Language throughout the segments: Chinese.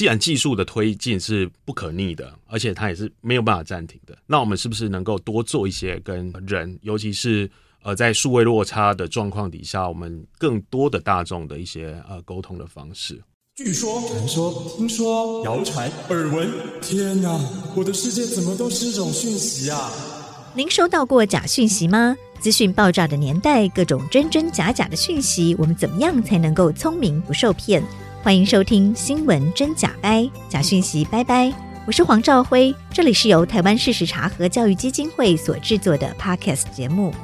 既然技术的推进是不可逆的，而且它也是没有办法暂停的，那我们是不是能够多做一些跟人，尤其是呃在数位落差的状况底下，我们更多的大众的一些呃沟通的方式？据说、传说、听说、谣传、耳闻，天哪，我的世界怎么都是这种讯息啊！您收到过假讯息吗？资讯爆炸的年代，各种真真假假的讯息，我们怎么样才能够聪明不受骗？欢迎收听新闻真假掰，假讯息拜拜。我是黄兆辉，这里是由台湾事实查核教育基金会所制作的 Podcast 节目。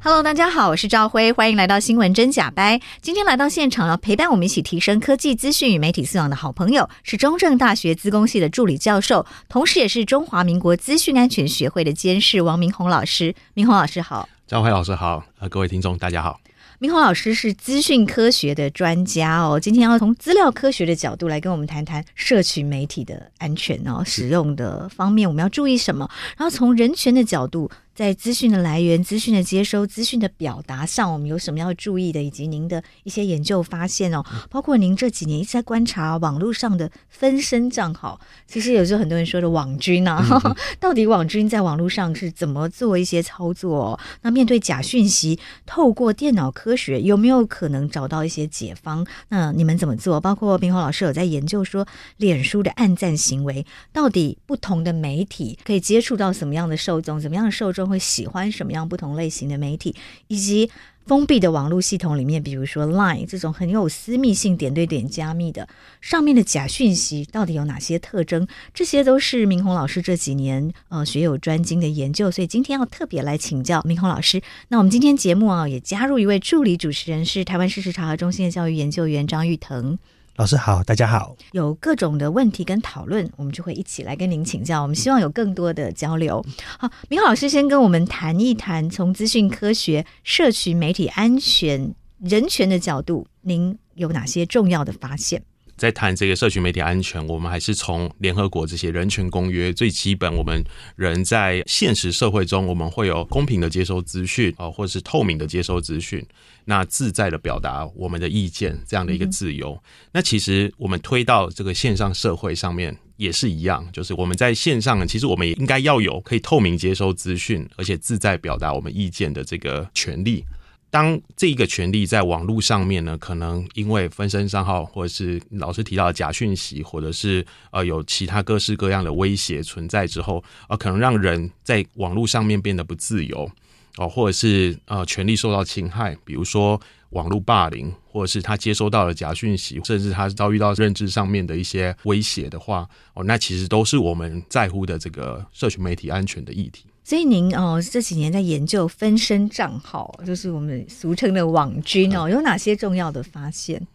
Hello，大家好，我是赵辉，欢迎来到新闻真假掰。今天来到现场要陪伴我们一起提升科技资讯与媒体素养的好朋友，是中正大学资工系的助理教授，同时也是中华民国资讯安全学会的监事王明宏老师。明宏老师好，赵辉老师好，呃，各位听众大家好。明宏老师是资讯科学的专家哦，今天要从资料科学的角度来跟我们谈谈社群媒体的安全哦，使用的方面我们要注意什么？然后从人权的角度。在资讯的来源、资讯的接收、资讯的表达上，我们有什么要注意的？以及您的一些研究发现哦，包括您这几年一直在观察网络上的分身账号。其实有时候很多人说的网军啊，嗯、到底网军在网络上是怎么做一些操作、哦？那面对假讯息，透过电脑科学有没有可能找到一些解方？那你们怎么做？包括明紘老师有在研究说，脸书的暗赞行为，到底不同的媒体可以接触到什么样的受众？怎么样的受众？会喜欢什么样不同类型的媒体，以及封闭的网络系统里面，比如说 Line 这种很有私密性、点对点加密的，上面的假讯息到底有哪些特征？这些都是明宏老师这几年呃学有专精的研究，所以今天要特别来请教明宏老师。那我们今天节目啊，也加入一位助理主持人，是台湾事实查核中心的教育研究员张玉腾。老师好，大家好。有各种的问题跟讨论，我们就会一起来跟您请教。我们希望有更多的交流。好，明浩老师先跟我们谈一谈，从资讯科学、社群媒体安全、人权的角度，您有哪些重要的发现？在谈这个社群媒体安全，我们还是从联合国这些人权公约最基本，我们人在现实社会中，我们会有公平的接收资讯啊，或者是透明的接收资讯，那自在的表达我们的意见这样的一个自由。嗯、那其实我们推到这个线上社会上面也是一样，就是我们在线上，其实我们也应该要有可以透明接收资讯，而且自在表达我们意见的这个权利。当这一个权利在网络上面呢，可能因为分身账号，或者是老师提到的假讯息，或者是呃有其他各式各样的威胁存在之后，呃，可能让人在网络上面变得不自由，哦、或者是呃权利受到侵害，比如说网络霸凌，或者是他接收到了假讯息，甚至他遭遇到认知上面的一些威胁的话，哦、那其实都是我们在乎的这个社群媒体安全的议题。所以您哦这几年在研究分身账号，就是我们俗称的网军哦，有哪些重要的发现？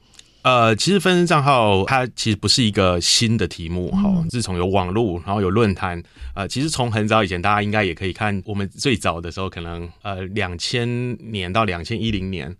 呃，其实分身账号它其实不是一个新的题目哈、嗯。自从有网络，然后有论坛，呃，其实从很早以前，大家应该也可以看，我们最早的时候，可能呃两千年到两千一零年。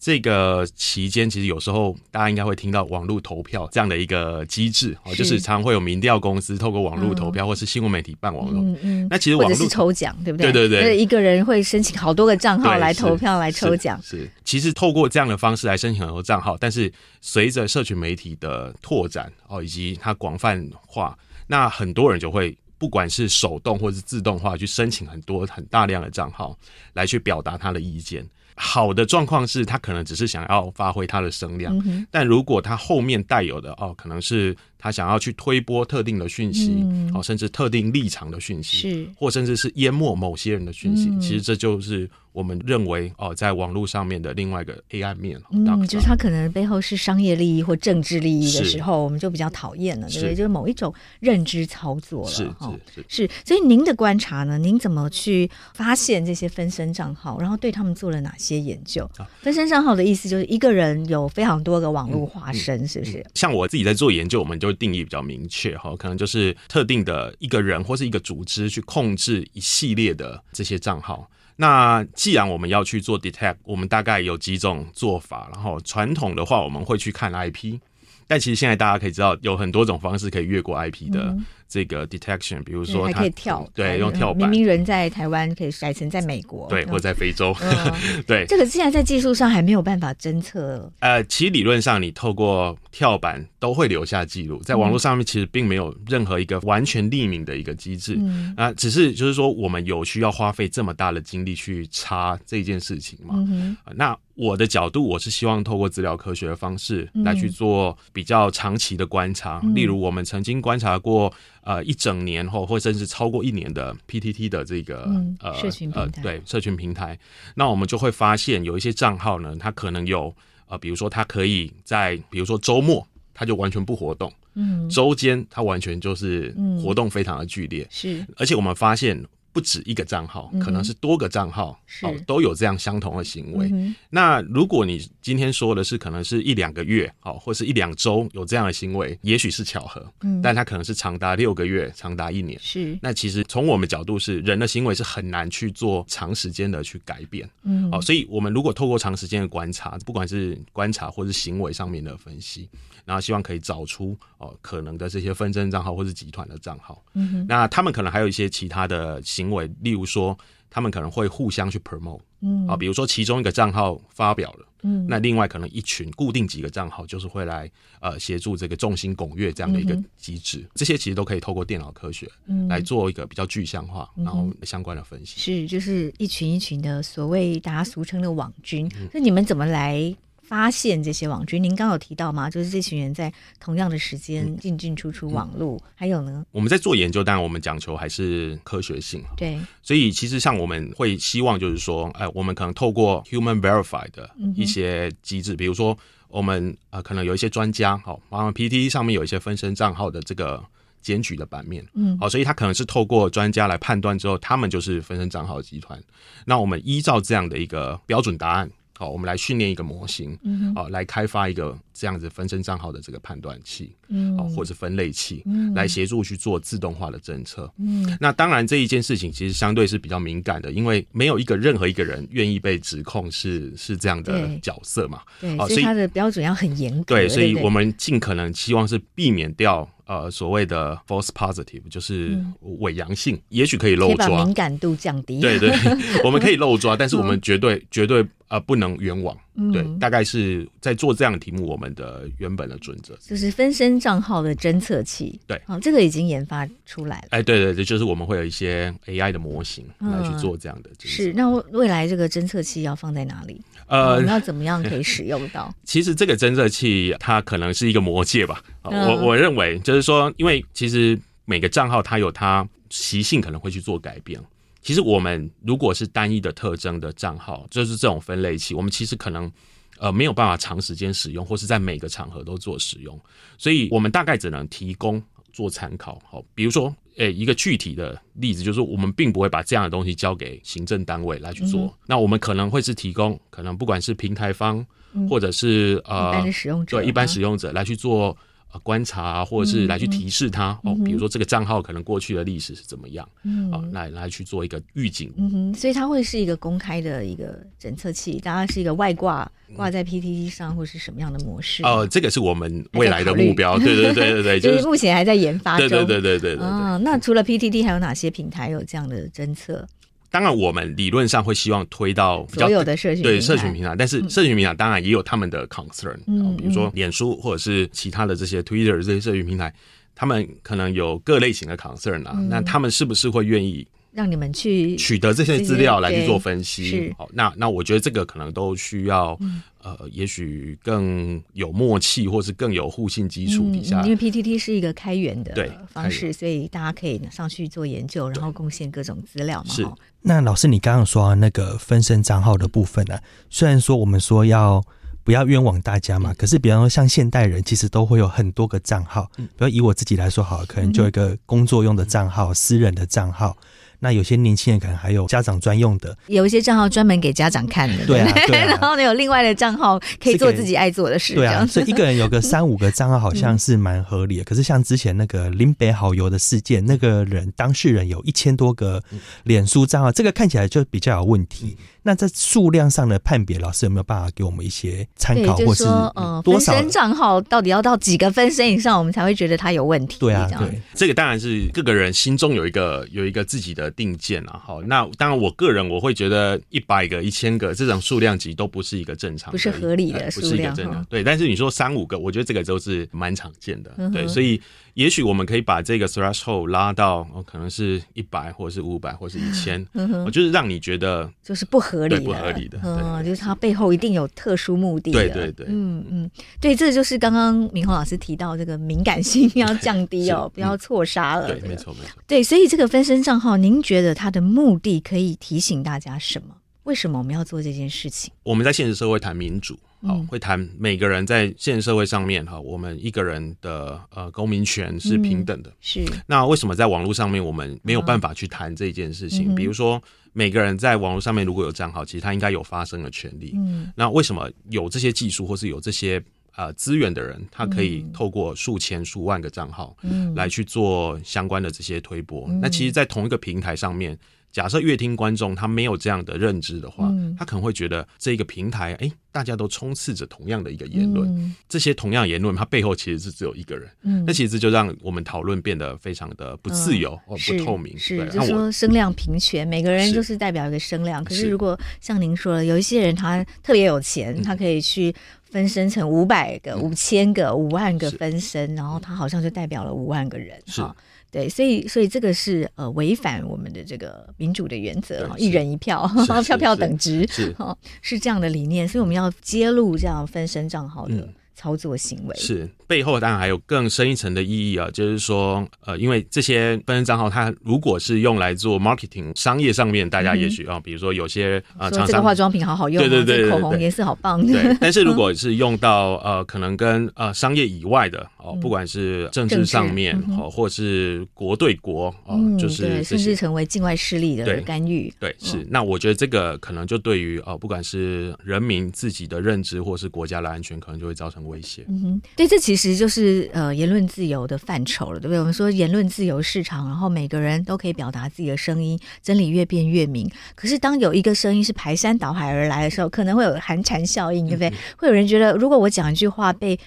这个期间，其实有时候大家应该会听到网络投票这样的一个机制，哦，就是常常会有民调公司透过网络投票，嗯、或是新闻媒体办网络。嗯嗯。那其实网络是抽奖，对不对？对对对。一个人会申请好多个账号来投票来抽奖。是，是。其实透过这样的方式来申请很多账号，但是随着社群媒体的拓展哦，以及它广泛化，那很多人就会不管是手动或是自动化去申请很多很大量的账号来去表达他的意见。好的状况是他可能只是想要发挥他的声量，嗯，但如果他后面带有的哦，可能是。他想要去推波特定的讯息，哦、嗯，甚至特定立场的讯息，是，或甚至是淹没某些人的讯息，嗯。其实这就是我们认为哦，在网络上面的另外一个黑暗面。嗯，就是他可能背后是商业利益或政治利益的时候，我们就比较讨厌了，对不对？就是某一种认知操作了。是是是，是。所以您的观察呢？您怎么去发现这些分身账号，然后对他们做了哪些研究？啊、分身账号的意思就是一个人有非常多个网络化身，嗯，是不是？像我自己在做研究，我们就。定义比较明确哈，可能就是特定的一个人或是一个组织去控制一系列的这些账号。那既然我们要去做 detect，我们大概有几种做法。然后传统的话，我们会去看 IP，但其实现在大家可以知道，有很多种方式可以越过 IP 的这个 detection，比如说还可以跳，对，用跳板，明明人在台湾可以改成在美国，对，或者在非洲，嗯、对，这个现在在技术上还没有办法侦测。呃，其实理论上你透过跳板都会留下记录，在网络上面其实并没有任何一个完全匿名的一个机制，嗯、啊，只是就是说我们有需要花费这么大的精力去查这件事情嘛？那我的角度，我是希望透过资料科学的方式来去做比较长期的观察，嗯、例如我们曾经观察过呃一整年后，或甚至超过一年的 PTT 的这个、嗯、呃社群平台，呃、对社群平台，那我们就会发现有一些账号呢，它可能有呃，比如说它可以在比如说周末，它就完全不活动，嗯，周间它完全就是活动非常的剧烈，是，而且我们发现。不止一个账号，可能是多个账号，哦，都有这样相同的行为。嗯、那如果你今天说的是可能是一两个月，哦，或是一两周有这样的行为，也许是巧合，嗯，但它可能是长达六个月，长达一年。是。那其实从我们角度是，人的行为是很难去做长时间的去改变，嗯，哦，所以我们如果透过长时间的观察，不管是观察或是行为上面的分析，然后希望可以找出哦可能的这些纷争账号或是集团的账号，嗯，那他们可能还有一些其他的。行为，例如说，他们可能会互相去 promote，嗯，啊，比如说其中一个账号发表了，嗯，那另外可能一群固定几个账号就是会来呃协助这个众星拱月这样的一个机制，嗯、这些其实都可以透过电脑科学来做一个比较具象化，嗯、然后相关的分析。是，就是一群一群的所谓大家俗称的网军，那、嗯、你们怎么来？发现这些网军，您刚刚有提到吗？就是这群人在同样的时间进进出出网络，嗯、还有呢？我们在做研究，当然我们讲求还是科学性。对，所以其实像我们会希望，就是说，哎，我们可能透过 human verify 的一些机制，嗯、比如说我们呃可能有一些专家，好，然后 PTT 上面有一些分身账号的这个检举的版面，嗯，好，所以他可能是透过专家来判断之后，他们就是分身账号集团。那我们依照这样的一个标准答案。好，我们来训练一个模型，嗯，好，来开发一个这样子分身账号的这个判断器，嗯，好，或者分类器，嗯，来协助去做自动化的政策，嗯，那当然这一件事情其实相对是比较敏感的，因为没有一个任何一个人愿意被指控是是这样的角色嘛，对，所以它的标准要很严格，对，所以我们尽可能希望是避免掉。呃，所谓的 false positive 就是伪阳性，嗯、也许可以漏抓，敏感度降低。对对，我们可以漏抓，但是我们绝对、嗯、绝对呃不能冤枉。嗯、对，大概是在做这样的题目，我们的原本的准则就是分身账号的侦测器。对，好、哦，这个已经研发出来了。哎，对对对，就是我们会有一些 AI 的模型来去做这样的、嗯。是，那未来这个侦测器要放在哪里？呃，我们要怎么样可以使用到？其实这个侦测器它可能是一个魔戒吧。我我认为就是说，因为其实每个账号它有它习性，可能会去做改变。其实我们如果是单一的特征的账号，就是这种分类器，我们其实可能呃没有办法长时间使用，或是在每个场合都做使用。所以我们大概只能提供做参考。好，比如说，诶，一个具体的例子就是，我们并不会把这样的东西交给行政单位来去做。嗯、那我们可能会是提供，可能不管是平台方，或者是呃，一般使用者，对一般使用者来去做。呃，观察或者是来去提示他、嗯、哦，比如说这个账号可能过去的历史是怎么样，嗯，啊，来来去做一个预警，嗯哼，所以它会是一个公开的一个侦测器，当然是一个外挂挂在 PTT 上，或是什么样的模式？哦、呃，这个是我们未来的目标，对对对对对，就是目前还在研发中，对对对对对对，对。啊，那除了 PTT 还有哪些平台有这样的侦测？当然，我们理论上会希望推到比较所有的社群对社群平台，但是社群平台当然也有他们的 concern，嗯，比如说脸书或者是其他的这些 Twitter 这些社群平台，他们可能有各类型的 concern 啊，那他们是不是会愿意让你们去取得这些资料来去做分析？好，那那我觉得这个可能都需要。呃，也许更有默契，或是更有互信基础底下，嗯，因为 PTT 是一个开源的方式，所以大家可以上去做研究，然后贡献各种资料嘛。是。那老师，你刚刚说那个分身账号的部分呢，啊？虽然说我们说要不要冤枉大家嘛，可是比方说像现代人，其实都会有很多个账号。比如以我自己来说，好，可能就一个工作用的账号，私人的账号。那有些年轻人可能还有家长专用的，有一些账号专门给家长看的，对啊，对啊。然后呢，有另外的账号可以做自己爱做的事，对啊，所以一个人有个三五个账号好像是蛮合理的。可是像之前那个林北好友的事件，那个人当事人有一千多个脸书账号，这个看起来就比较有问题。那在数量上的判别，老师有没有办法给我们一些参考，或是呃，分身账号到底要到几个分身以上，我们才会觉得它有问题？对啊，对，这个当然是各个人心中有一个有一个自己的定见啊。好，那当然我个人我会觉得一百个、一千个这种数量级都不是一个正常，不是合理的数量，不是一个正常。对，但是你说三五个，我觉得这个都是蛮常见的。对，所以也许我们可以把这个 threshold 拉到哦，可能是一百，或者是五百，或者是一千，就是让你觉得就是不合理，不合理的。嗯，就是它背后一定有特殊目的的。对对对，嗯嗯，对，这就是刚刚明宏老师提到这个敏感性要降低哦，不要错杀了。对，没错没错。对，所以这个分身账号，您觉得它的目的可以提醒大家什么？为什么我们要做这件事情？我们在现实社会谈民主，好，会谈每个人在现实社会上面哈，我们一个人的呃公民权是平等的。是。那为什么在网络上面我们没有办法去谈这件事情？比如说。每个人在网络上面如果有账号，其实他应该有发声的权利。嗯，那为什么有这些技术或是有这些呃资源的人，他可以透过数千数万个账号，嗯，来去做相关的这些推播？嗯，那其实，在同一个平台上面。假设乐听观众他没有这样的认知的话，嗯、他可能会觉得这个平台，哎、欸，大家都充斥着同样的一个言论，嗯、这些同样言论，它背后其实是只有一个人。嗯，那其实就让我们讨论变得非常的不自由不透明。是，是就是说声量平权，每个人就是代表一个声量。是可是如果像您说的，有一些人他特别有钱，他可以去分身成五百个、五千、嗯、个、五万个分身，然后他好像就代表了五万个人。是。对，所以所以这个是呃违反我们的这个民主的原则，一人一票，票票等值，是。是这样的理念，所以我们要揭露这样分身账号的操作行为。嗯、是。背后当然还有更深一层的意义啊，就是说，呃，因为这些分身账号，它如果是用来做 marketing 商业上面，大家也许啊，嗯、比如说有些啊，厂商这个化妆品好好用，对对对，口红颜色好棒。对，但是如果是用到呃，可能跟呃商业以外的哦，不管是政治上面哦，嗯、或是国对国哦，嗯、就是甚至成为境外势力的干预。对，是。那我觉得这个可能就对于哦，不管是人民自己的认知，或是国家的安全，可能就会造成威胁。嗯哼，对，这其实。就是呃言论自由的范畴了，对不对？我们说言论自由市场，然后每个人都可以表达自己的声音，真理越辩越明。可是当有一个声音是排山倒海而来的时候，可能会有寒蝉效应，对不对？嗯、会有人觉得，如果我讲一句话被。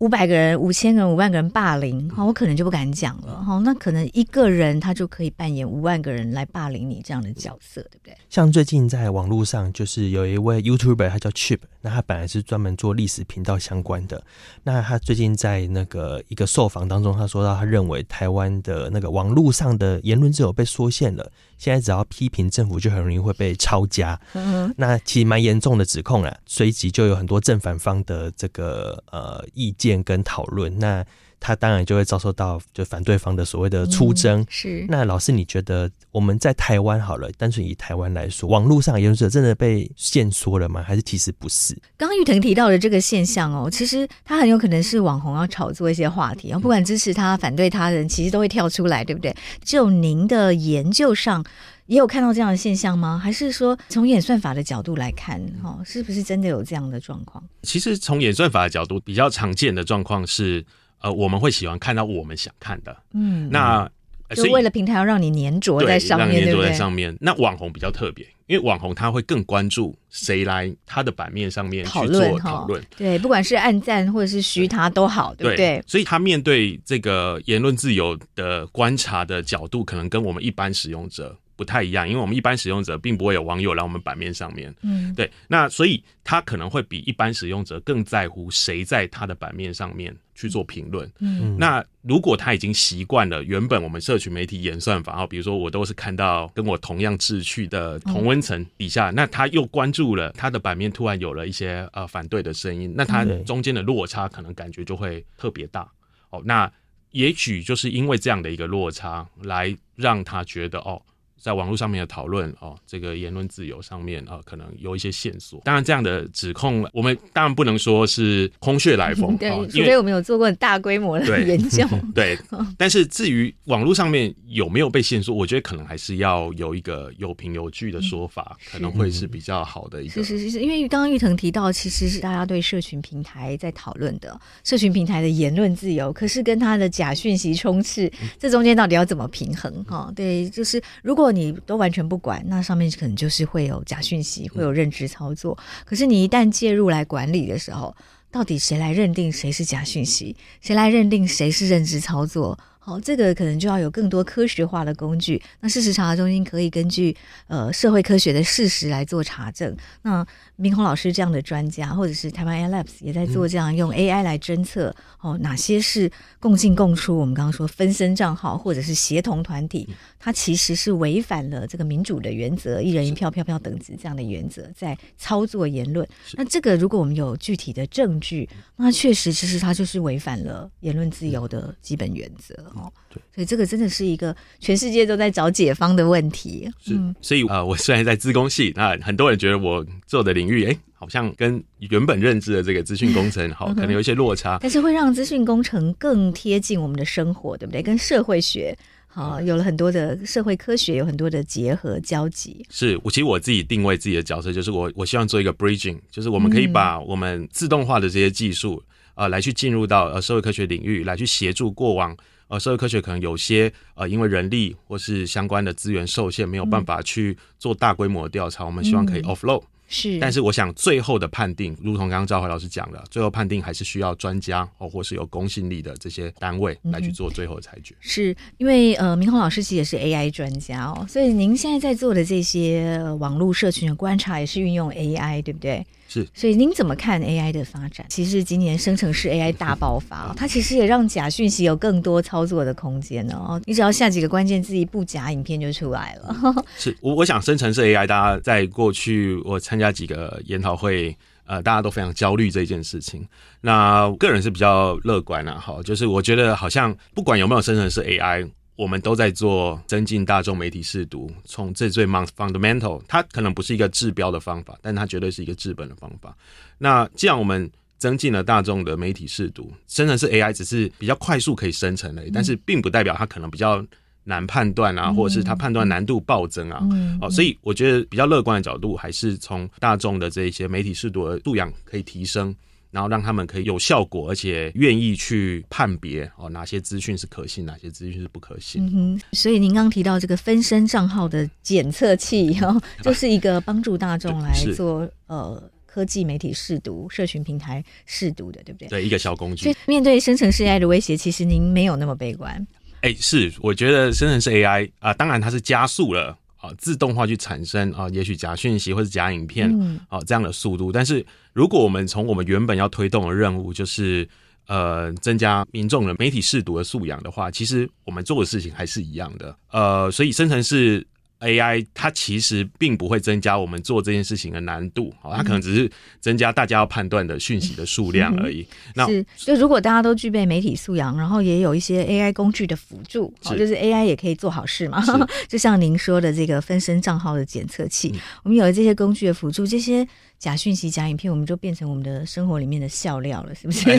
五百个人、五千个人、五万个人霸凌，哈，我可能就不敢讲了，哈。那可能一个人他就可以扮演五万个人来霸凌你这样的角色，对不对？像最近在网络上，就是有一位 YouTuber，他叫 Chip，那他本来是专门做历史频道相关的。那他最近在那个一个受访当中，他说到，他认为台湾的那个网络上的言论自由被缩限了。现在只要批评政府，就很容易会被抄家。嗯，那其实蛮严重的指控啊，随即就有很多正反方的这个呃意见跟讨论。那他当然就会遭受到就反对方的所谓的出征。嗯、是。那老师，你觉得我们在台湾好了，单纯以台湾来说，网络上言论真的被限缩了吗？还是其实不是？刚刚玉腾提到的这个现象哦，其实他很有可能是网红要炒作一些话题，不管支持他、反对他的人，其实都会跳出来，对不对？就您的研究上。也有看到这样的现象吗？还是说从演算法的角度来看，哈，是不是真的有这样的状况？其实从演算法的角度，比较常见的状况是，呃，我们会喜欢看到我们想看的，嗯，那就为了平台要让你黏着在上面，黏着在上面。那网红比较特别，因为网红他会更关注谁来他的版面上面去做讨论，对，不管是按赞或者是虚他都好，对不对？所以他面对这个言论自由的观察的角度，可能跟我们一般使用者。不太一样，因为我们一般使用者并不会有网友来我们版面上面，嗯，对，那所以他可能会比一般使用者更在乎谁在他的版面上面去做评论，嗯，那如果他已经习惯了原本我们社群媒体演算法，比如说我都是看到跟我同样志趣的同温层底下，嗯、那他又关注了他的版面，突然有了一些呃反对的声音，那他中间的落差可能感觉就会特别大，哦，那也许就是因为这样的一个落差，来让他觉得哦。在网络上面的讨论哦，这个言论自由上面啊、哦，可能有一些线索。当然，这样的指控我们当然不能说是空穴来风，对，除非我们有做过很大规模的研究。对，但是至于网络上面有没有被线索，我觉得可能还是要有一个有凭有据的说法，嗯、可能会是比较好的一个。是是是，因为刚刚玉腾提到，其实是大家对社群平台在讨论的，社群平台的言论自由，可是跟他的假讯息充斥，这中间到底要怎么平衡？哈，对，就是如果。你都完全不管，那上面可能就是会有假讯息，会有认知操作。可是你一旦介入来管理的时候，到底谁来认定谁是假讯息？谁来认定谁是认知操作？好，这个可能就要有更多科学化的工具。那事实查核中心可以根据呃社会科学的事实来做查证。那明宏老师这样的专家，或者是台湾 AI Labs 也在做这样用 AI 来侦测哦，哪些是共进共出？我们刚刚说分身账号或者是协同团体，它其实是违反了这个民主的原则，一人一票，票票等值这样的原则，在操作言论。那这个如果我们有具体的证据，那确实其实它就是违反了言论自由的基本原则。哦，对，所以这个真的是一个全世界都在找解方的问题。是，所以呃，我虽然在自工系，那很多人觉得我做的领域，哎，好像跟原本认知的这个资讯工程，好，可能有一些落差。但是会让资讯工程更贴近我们的生活，对不对？跟社会学，好，有了很多的社会科学，有很多的结合交集。是我其实我自己定位自己的角色，就是我我希望做一个 bridging，就是我们可以把我们自动化的这些技术，呃，来去进入到呃社会科学领域，来去协助过往。呃，社会科学可能有些呃，因为人力或是相关的资源受限，没有办法去做大规模的调查。嗯、我们希望可以 offload。是，但是我想最后的判定，如同刚刚赵怀老师讲的，最后判定还是需要专家哦，或是有公信力的这些单位来去做最后的裁决。嗯、是因为呃，明宏老师其实也是 AI 专家哦，所以您现在在做的这些网络社群的观察也是运用 AI，对不对？是。所以您怎么看 AI 的发展？其实今年生成式 AI 大爆发，哦，它其实也让假讯息有更多操作的空间呢。哦，你只要下几个关键字，一部假影片就出来了。是我我想生成式 AI，大家在过去我参加几个研讨会，呃，大家都非常焦虑这件事情。那我个人是比较乐观的，哈，就是我觉得好像不管有没有生成式 AI，我们都在做增进大众媒体试读，从这最 fundamental，它可能不是一个治标的方法，但它绝对是一个治本的方法。那既然我们增进了大众的媒体试读，生成式 AI 只是比较快速可以生成的，但是并不代表它可能比较。难判断啊，或者是它判断难度暴增啊，哦，所以我觉得比较乐观的角度，还是从大众的这一些媒体识读的素养可以提升，然后让他们可以有效果，而且愿意去判别哦，哪些资讯是可信，哪些资讯是不可信。嗯哼，所以您刚提到这个分身账号的检测器，哦，就是一个帮助大众来做呃科技媒体试读、社群平台试读的，对不对？对，一个小工具。所以面对生成式 AI 的威胁，其实您没有那么悲观。哎、欸，是，我觉得生成式 AI 啊、呃，当然它是加速了啊，自动化去产生啊，也许假讯息或者假影片啊这样的速度。但是如果我们从我们原本要推动的任务，就是呃增加民众的媒体试读的素养的话，其实我们做的事情还是一样的。呃，所以生成式。AI 它其实并不会增加我们做这件事情的难度，它可能只是增加大家要判断的讯息的数量而已。那是就如果大家都具备媒体素养，然后也有一些 AI 工具的辅助，哦就是 AI 也可以做好事嘛。就像您说的这个分身账号的检测器，我们有了这些工具的辅助，这些。假讯息、假影片，我们就变成我们的生活里面的笑料了，是不是？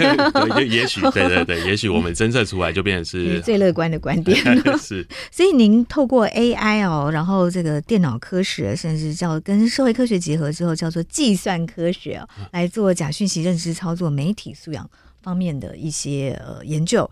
也许，对对对，也许我们侦测出来就变成是 最乐观的观点。是，所以您透过 AI 哦，然后这个电脑科学，甚至叫跟社会科学结合之后，叫做计算科学哦，来做假讯息认知操作、媒体素养方面的一些呃研究。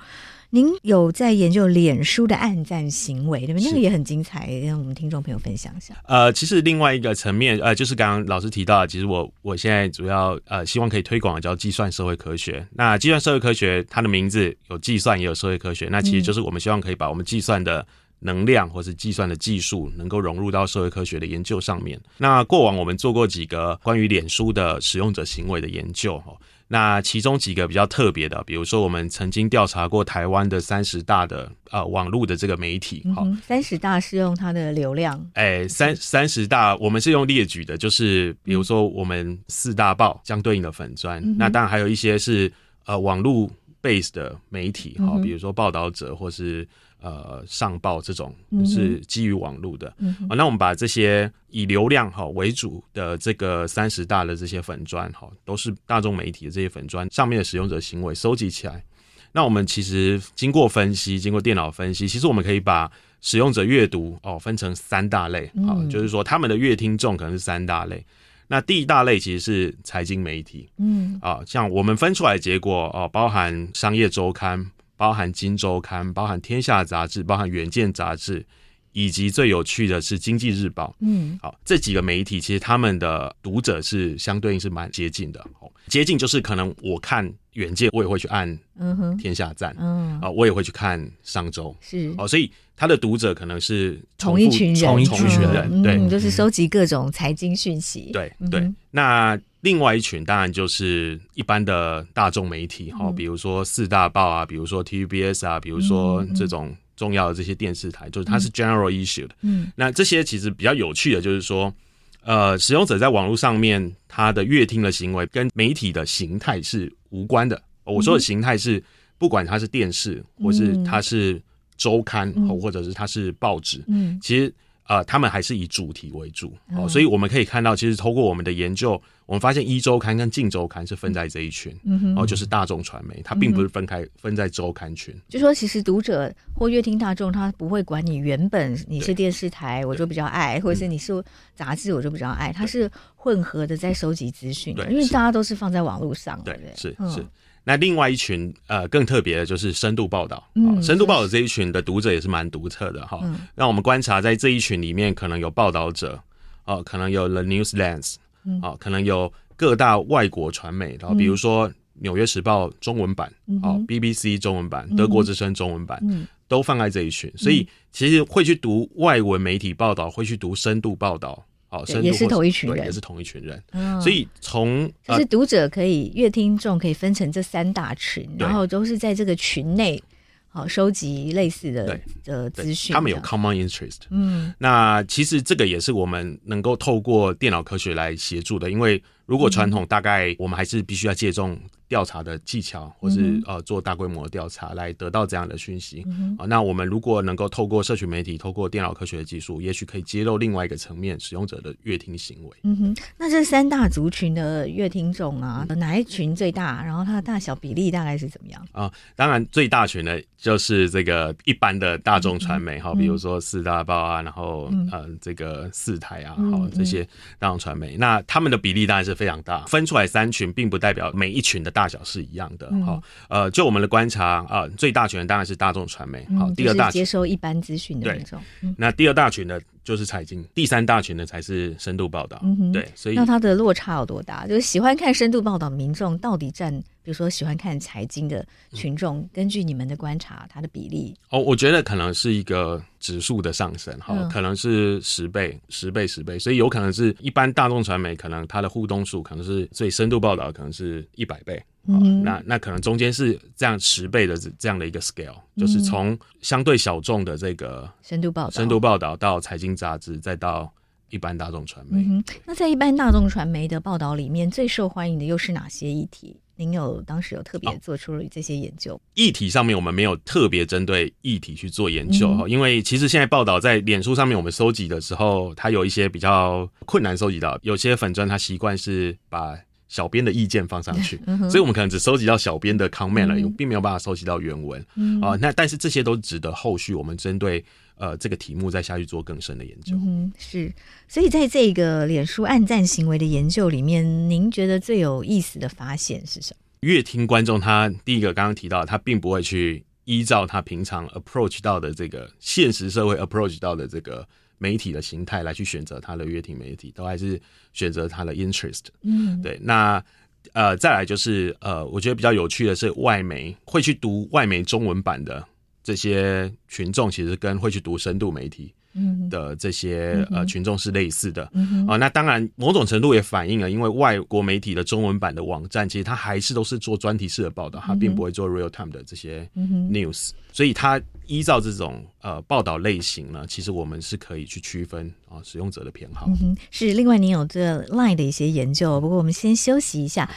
您有在研究脸书的暗赞行为，对不对？那个也很精彩，让我们听众朋友分享一下。呃，其实另外一个层面，呃，就是刚刚老师提到，其实我我现在主要呃希望可以推广的叫计算社会科学。那计算社会科学，它的名字有计算也有社会科学，那其实就是我们希望可以把我们计算的能量或是计算的技术，能够融入到社会科学的研究上面。那过往我们做过几个关于脸书的使用者行为的研究，哈。那其中几个比较特别的，比如说我们曾经调查过台湾的三十大的呃网络的这个媒体，好、嗯，三十大是用它的流量，哎、欸，三三十大我们是用列举的，就是比如说我们四大报相对应的粉砖、嗯，那当然还有一些是呃网络 base 的媒体，好，比如说报道者或是。呃，上报这种是基于网络的，啊、那我们把这些以流量哈为主的这个三十大的这些粉砖哈，都是大众媒体的这些粉砖上面的使用者行为收集起来。那我们其实经过分析，经过电脑分析，其实我们可以把使用者阅读哦分成三大类，啊、哦，就是说他们的阅听众可能是三大类。那第一大类其实是财经媒体，嗯，啊，像我们分出来的结果哦，包含商业周刊。包含《金周刊》、包含《天下杂志》、包含《远见杂志》，以及最有趣的是《经济日报》。嗯，好，这几个媒体其实他们的读者是相对应是蛮接近的。哦，接近就是可能我看《远见》，我也会去按《嗯哼天下站》。嗯，啊，我也会去看《商周》。是哦，所以他的读者可能是同一群人，同一群人，对，就是收集各种财经讯息。对对，那。另外一群当然就是一般的大众媒体哈，比如说四大报啊，比如说 TVBS 啊，比如说这种重要的这些电视台，就是它是 general issue 的。嗯，那这些其实比较有趣的，就是说，呃，使用者在网络上面他的阅听的行为跟媒体的形态是无关的。我说的形态是，不管它是电视，或是它是周刊，或者是它是报纸，嗯，其实。呃，他们还是以主题为主，哦，所以我们可以看到，其实透过我们的研究，我们发现一周刊跟近周刊是分在这一群，哦，就是大众传媒，它并不是分开分在周刊群。就说其实读者或阅听大众，他不会管你原本你是电视台，我就比较爱，或者是你是杂志，我就比较爱，它是混合的在收集资讯，因为大家都是放在网络上，对，是是。那另外一群呃更特别的就是深度报道，嗯，深度报道这一群的读者也是蛮独特的哈。让我们观察在这一群里面，可能有报道者，哦，可能有 The News Lens，哦，可能有各大外国传媒，然后比如说《纽约时报》中文版，哦，BBC 中文版，德国之声中文版，都放在这一群。所以其实会去读外文媒体报道，会去读深度报道。好，也是同一群人，也是同一群人。嗯，所以从就是读者可以阅听众可以分成这三大群，然后都是在这个群内好收集类似的的资讯。他们有 common interest。嗯，那其实这个也是我们能够透过电脑科学来协助的，因为如果传统大概我们还是必须要借重。调查的技巧，或是呃做大规模的调查来得到这样的讯息啊、嗯哼呃。那我们如果能够透过社群媒体，透过电脑科学的技术，也许可以揭露另外一个层面使用者的乐听行为。嗯哼，那这三大族群的乐听众啊，哪一群最大？然后它的大小比例大概是怎么样？啊、呃，当然最大群的就是这个一般的大众传媒哈，嗯、比如说四大报啊，然后呃这个四台啊，好这些大众传媒，那他们的比例当然是非常大。分出来三群，并不代表每一群的大小是一样的，好，呃，就我们的观察啊，最大群当然是大众传媒，好，第二大群。接收一般资讯的那种，那第二大群呢就是财经，第三大群呢才是深度报道，对，所以那它的落差有多大？就是喜欢看深度报道的民众到底占？比如说，喜欢看财经的群众，根据你们的观察，它的比例哦，我觉得可能是一个指数的上升，哈、嗯，可能是十倍、十倍、十倍，所以有可能是一般大众传媒，可能它的互动数可能是最深度报道，可能是一百倍，嗯，那那可能中间是这样十倍的这样的一个 scale，就是从相对小众的这个深度报道、深度报道到财经杂志，再到一般大众传媒。嗯，那在一般大众传媒的报道里面，最受欢迎的又是哪些议题？您有当时有特别做出了这些研究？议题上面我们没有特别针对议题去做研究哈，嗯、因为其实现在报道在脸书上面我们收集的时候，它有一些比较困难收集到，有些粉砖它习惯是把小编的意见放上去，嗯、所以我们可能只收集到小编的 comment 而已，嗯、并没有办法收集到原文啊、嗯呃。那但是这些都值得后续我们针对。呃，这个题目再下去做更深的研究。嗯，是。所以在这个脸书暗赞行为的研究里面，您觉得最有意思的发现是什么？乐听观众，他第一个刚刚提到，他并不会去依照他平常 approach 到的这个现实社会 approach 到的这个媒体的形态来去选择他的乐听媒体，都还是选择他的 interest。嗯，对。那呃，再来就是呃，我觉得比较有趣的是，外媒会去读外媒中文版的。这些群众其实跟会去读深度媒体的这些呃群众是类似的啊、嗯哼。呃。那当然某种程度也反映了，因为外国媒体的中文版的网站，其实它还是都是做专题式的报道，它并不会做 real time 的这些 news，、嗯、所以它依照这种呃报道类型呢，其实我们是可以去区分啊、呃、使用者的偏好。嗯、是，另外您有这 line 的一些研究，不过我们先休息一下，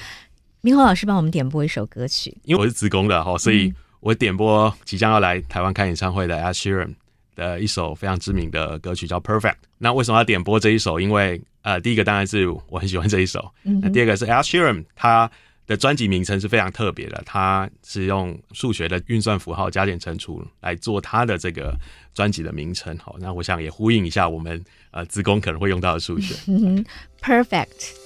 明宏老师帮我们点播一首歌曲，因为我是职工的哈，所以。我点播即将要来台湾开演唱会的 Sheeran 的一首非常知名的歌曲，叫《Perfect》。那为什么要点播这一首？因为呃，第一个当然是我很喜欢这一首。那第二个是 Sheeran，他的专辑名称是非常特别的，他是用数学的运算符号加减乘除来做他的这个专辑的名称。好，那我想也呼应一下我们呃职工可能会用到的数学。Perfect。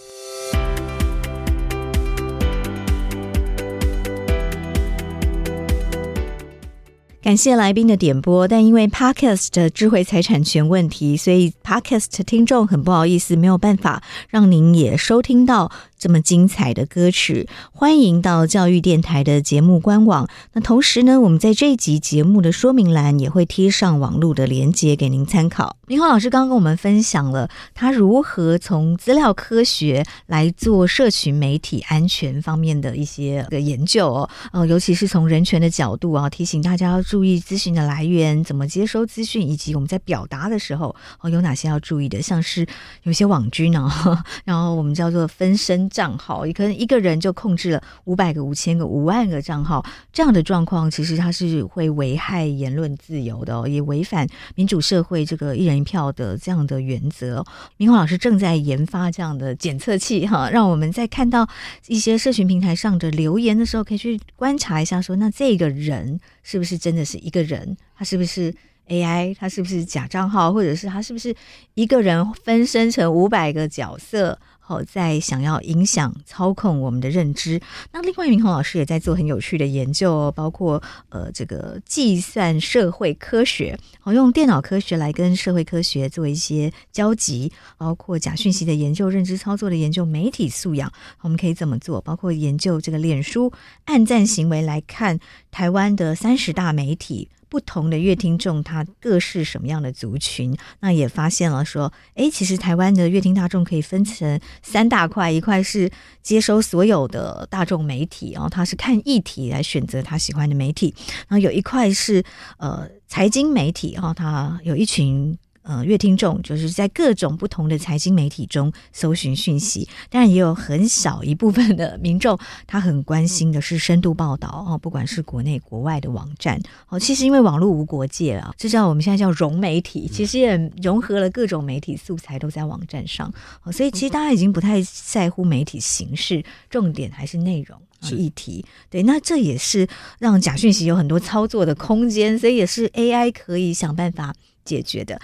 感谢来宾的点播，但因为 Podcast 的智慧财产权问题，所以 Podcast 听众很不好意思，没有办法让您也收听到。这么精彩的歌曲，欢迎到教育电台的节目官网。那同时呢，我们在这一集节目的说明栏也会贴上网络的连接给您参考。明华老师刚刚跟我们分享了他如何从资料科学来做社群媒体安全方面的一些个研究哦，呃，尤其是从人权的角度啊，提醒大家要注意资讯的来源，怎么接收资讯，以及我们在表达的时候哦有哪些要注意的，像是有些网军啊，然后我们叫做分身。账号也可能一个人就控制了五百个、五千个、五万个账号，这样的状况其实它是会危害言论自由的哦，也违反民主社会这个一人一票的这样的原则。明华老师正在研发这样的检测器哈，让我们在看到一些社群平台上的留言的时候，可以去观察一下，说那这个人是不是真的是一个人？他是不是 AI？他是不是假账号？或者是他是不是一个人分身成五百个角色？好，在想要影响、操控我们的认知。那另外，明宏老师也在做很有趣的研究，包括呃，这个计算社会科学，好，用电脑科学来跟社会科学做一些交集，包括假讯息的研究、认知操作的研究、媒体素养，我们可以怎么做？包括研究这个脸书按赞行为来看台湾的三十大媒体。不同的乐听众，他各是什么样的族群？那也发现了说，诶，其实台湾的乐听大众可以分成三大块，一块是接收所有的大众媒体，然后他是看议题来选择他喜欢的媒体，然后有一块是呃财经媒体，然后他有一群。呃，乐听众就是在各种不同的财经媒体中搜寻讯息，当然也有很小一部分的民众，他很关心的是深度报道哦，不管是国内国外的网站。哦，其实因为网络无国界啊，这叫我们现在叫融媒体，其实也融合了各种媒体素材都在网站上。哦，所以其实大家已经不太在乎媒体形式，重点还是内容啊议题。对，那这也是让假讯息有很多操作的空间，所以也是 AI 可以想办法解决的。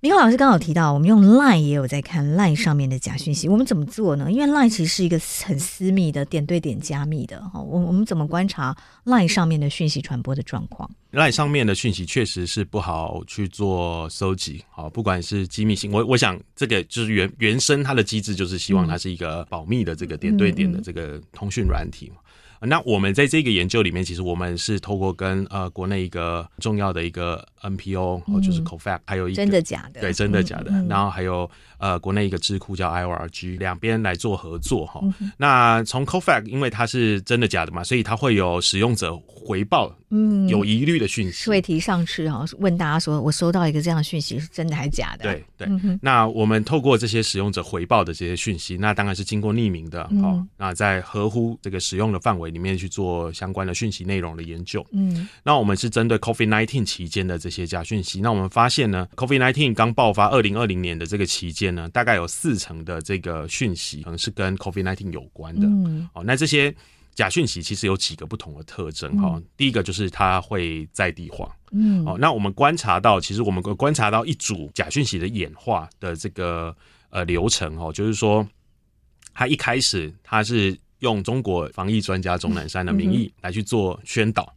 明浩老师刚好提到，我们用 Line 也有在看 Line 上面的假讯息，我们怎么做呢？因为 Line 其实是一个很私密的点对点加密的哈，我我们怎么观察 Line 上面的讯息传播的状况？Line 上面的讯息确实是不好去做收集，好，不管是机密性，我我想这个就是原原生它的机制就是希望它是一个保密的这个点对点的这个通讯软体。那我们在这个研究里面，其实我们是透过跟呃国内一个重要的一个 NPO，哦，就是 COFACT，还有一个真的假的，对，真的假的，然后还有呃国内一个智库叫 IORG，两边来做合作哈。那从 COFACT，因为它是真的假的嘛，所以它会有使用者回报，嗯，有疑虑的讯息会提上去哈，问大家说我收到一个这样的讯息是真的还是假的？对对。那我们透过这些使用者回报的这些讯息，那当然是经过匿名的，哦，那在合乎这个使用的范围。里面去做相关的讯息内容的研究，嗯，那我们是针对 COVID-19 期间的这些假讯息，那我们发现呢，COVID-19 刚爆发二零二零年的这个期间呢，大概有四成的这个讯息可能是跟 COVID-19 有关的，嗯，哦，那这些假讯息其实有几个不同的特征哈，嗯，第一个就是它会在地化，嗯，哦，那我们观察到，其实我们观察到一组假讯息的演化的这个呃流程哦，就是说，它一开始它是。用中国防疫专家钟南山的名义来去做宣导。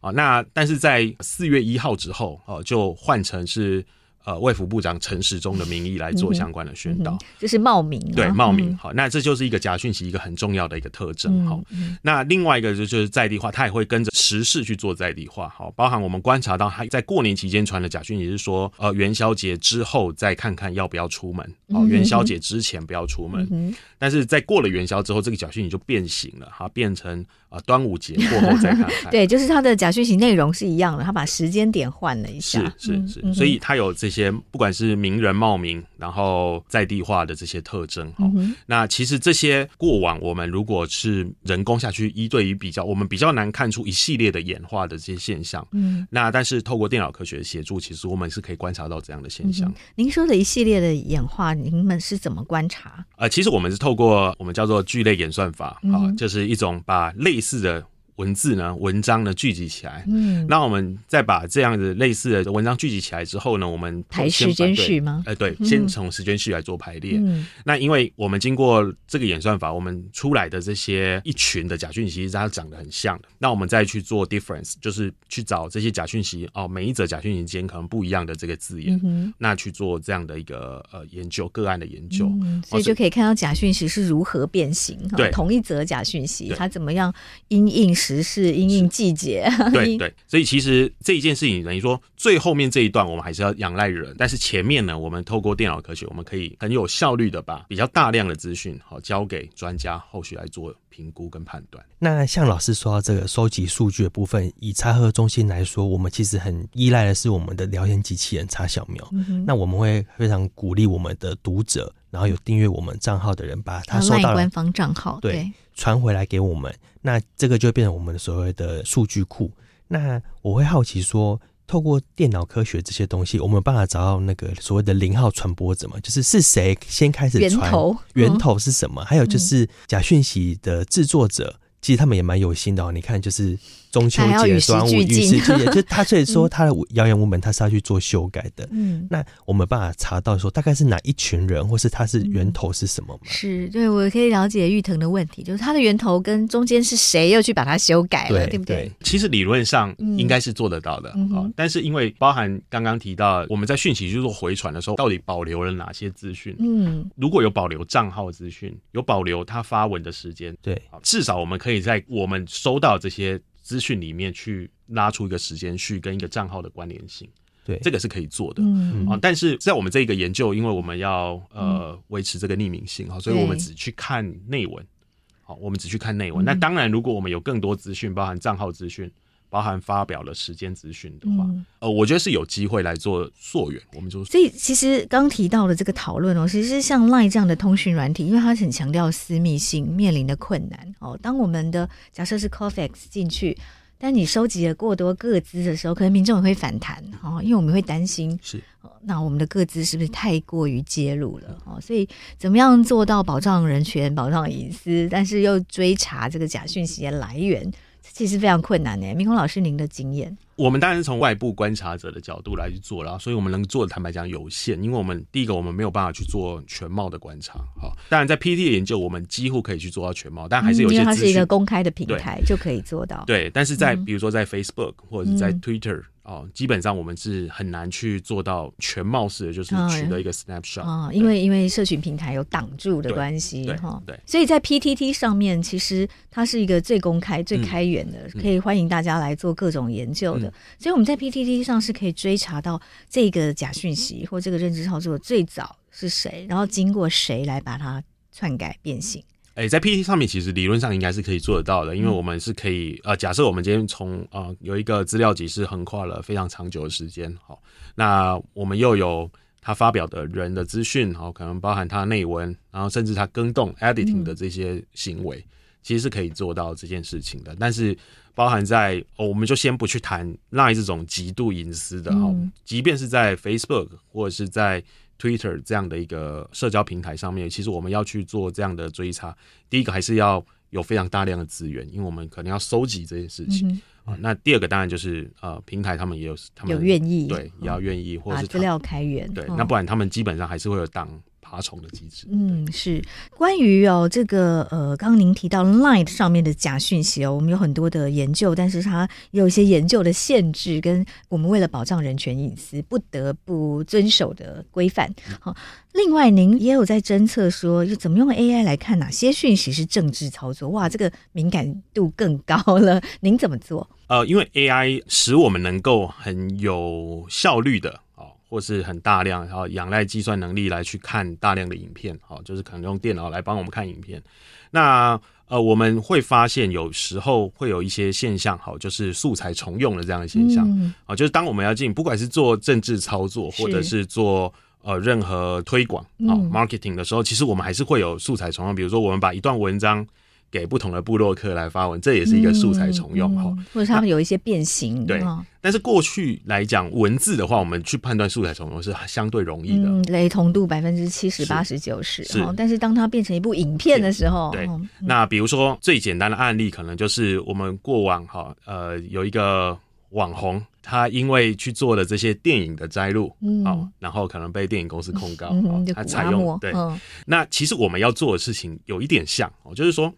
啊，那但是在四月一号之后哦，就换成是。呃，卫福部长陈时中的名义来做相关的宣导，就、是冒名，对冒名。好，那这就是一个假讯息一个很重要的一个特征。好、嗯，那另外一个就就是在地化，他也会跟着时事去做在地化。好，包含我们观察到他在过年期间传的假讯息是说，呃，元宵节之后再看看要不要出门。好，元宵节之前不要出门。嗯，但是在过了元宵之后，这个假讯息就变形了，哈，变成。啊，端午节过后再看看。对，就是他的假讯息内容是一样的，他把时间点换了一下。是是是，嗯、所以他有这些，不管是名人冒名，然后在地化的这些特征。哈、嗯，那其实这些过往我们如果是人工下去一对一比较，我们比较难看出一系列的演化的这些现象。嗯，那但是透过电脑科学的协助，其实我们是可以观察到这样的现象。嗯、您说的一系列的演化，您们是怎么观察？呃，其实我们是透过我们叫做聚类演算法，啊、嗯，就是一种把类似的文字呢、文章呢聚集起来。嗯，那我们再把这样的类似的文章聚集起来之后呢，我们排时间序吗？呃，对，先从时间序来做排列。嗯，那因为我们经过这个演算法，我们出来的这些一群的假讯息，它长得很像的。那我们再去做 difference，就是去找这些假讯息哦，每一则假讯息间可能不一样的这个字眼，嗯、那去做这样的一个呃研究个案的研究，嗯、所以就可以看到假讯息是如何变形。对，同一则假讯息，它怎么样因应时事、因应季节？对对，所以其实这一件事情等于说，最后面这一段我们还是要仰赖人，但是前面呢，我们透过电脑科学，我们可以很有效率的把比较大量的资讯好交给专家后续来做评估跟判断。那像老师说到这个收集数据的部分，以查核中心来说，我们其实很依赖的是我们的聊天机器人查小苗。嗯、那我们会非常鼓励我们的读者，然后有订阅我们账号的人，把他收到官方账号对传回来给我们。那这个就变成我们所谓的数据库。那我会好奇说，透过电脑科学这些东西，我们有办法找到那个所谓的零号传播者吗？就是是谁先开始传？源头源头是什么？嗯、还有就是假讯息的制作者，其实他们也蛮有心的哦。你看，就是。中秋节、端午、与时俱进，就他所以说他的谣言文本，他是要去做修改的。嗯，那我们办法查到说大概是哪一群人，或是他是源头是什么吗？是，对，我可以了解玉腾的问题，就是他的源头跟中间是谁又去把它修改了，对，对不对？其实理论上应该是做得到的啊、嗯，但是因为包含刚刚提到我们在讯息去做回传的时候，到底保留了哪些资讯？嗯，如果有保留账号资讯，有保留他发文的时间，对，至少我们可以在我们收到这些。资讯里面去拉出一个时间序跟一个账号的关联性，对，这个是可以做的啊。但是在我们这个研究，因为我们要呃维持这个匿名性哈，所以我们只去看内文，好，我们只去看内文。那当然，如果我们有更多资讯，包含账号资讯。包含发表了时间资讯的话，嗯，呃，我觉得是有机会来做溯源。我们就所以其实刚提到的这个讨论哦，其实像 Line 这样的通讯软体，因为它很强调私密性，面临的困难哦。当我们的假设是 Cofacts 进去，但你收集了过多个资的时候，可能民众也会反弹哦，因为我们会担心是，那我们的个资是不是太过于揭露了哦？所以怎么样做到保障人权、保障隐私，但是又追查这个假讯息的来源？其实非常困难呢，明空老师，您的经验？我们当然是从外部观察者的角度来去做啦，所以我们能做的坦白讲有限，因为我们第一个我们没有办法去做全貌的观察。好，当然在 PTT 的研究，我们几乎可以去做到全貌，但还是有些、嗯、因为它是一个公开的平台就可以做到。对，但是在、嗯、比如说在 Facebook 或者是在 Twitter。嗯哦，基本上我们是很难去做到全貌式的，就是取得一个 snapshot 啊、哦哦，因为因为社群平台有挡住的关系哈，对，所以在 PTT 上面，其实它是一个最公开、最开源的、嗯，可以欢迎大家来做各种研究的。嗯、所以我们在 PTT 上是可以追查到这个假讯息或这个认知操作最早是谁，然后经过谁来把它篡改变形。哎、欸，在 PTT 上面，其实理论上应该是可以做得到的，因为我们是可以呃，假设我们今天从呃有一个资料集是横跨了非常长久的时间，好，那我们又有他发表的人的资讯，好，可能包含他的内文，然后甚至他更动 editing 的这些行为，嗯、其实是可以做到这件事情的。但是包含在，哦、我们就先不去谈 Line 这种极度隐私的，哈、嗯，即便是在 Facebook 或者是在。Twitter 这样的一个社交平台上面，其实我们要去做这样的追查，第一个还是要有非常大量的资源，因为我们可能要收集这些事情啊、嗯。那第二个当然就是呃，平台他们也有他们有愿意对，也要愿意、嗯、或者是资料开源对、哦，那不然他们基本上还是会有挡。爬虫的机制，嗯，是关于哦这个呃，刚刚您提到 Line 上面的假讯息哦，我们有很多的研究，但是它有一些研究的限制，跟我们为了保障人权隐私不得不遵守的规范。好、嗯，另外您也有在侦测说，就怎么用 AI 来看哪些讯息是政治操作？哇，这个敏感度更高了，您怎么做？呃，因为 AI 使我们能够很有效率的。或是很大量，然后仰赖计算能力来去看大量的影片，好，就是可能用电脑来帮我们看影片。那呃，我们会发现有时候会有一些现象，好，就是素材重用的这样的现象，啊、嗯，就是当我们要进，不管是做政治操作，或者是做呃任何推广啊、嗯、marketing 的时候，其实我们还是会有素材重用。比如说，我们把一段文章给不同的部落客来发文，这也是一个素材重用哈、或者他们有一些变形。对，但是过去来讲，文字的话，我们去判断素材重用是相对容易的，嗯、雷同度百分之七十、八十、九十。是，但是当它变成一部影片的时候，对，嗯、那比如说最简单的案例，可能就是我们过往哈，呃，有一个网红，他因为去做了这些电影的摘录，嗯，好，然后可能被电影公司控告，嗯、他采用对、嗯，那其实我们要做的事情有一点像哦，就是说。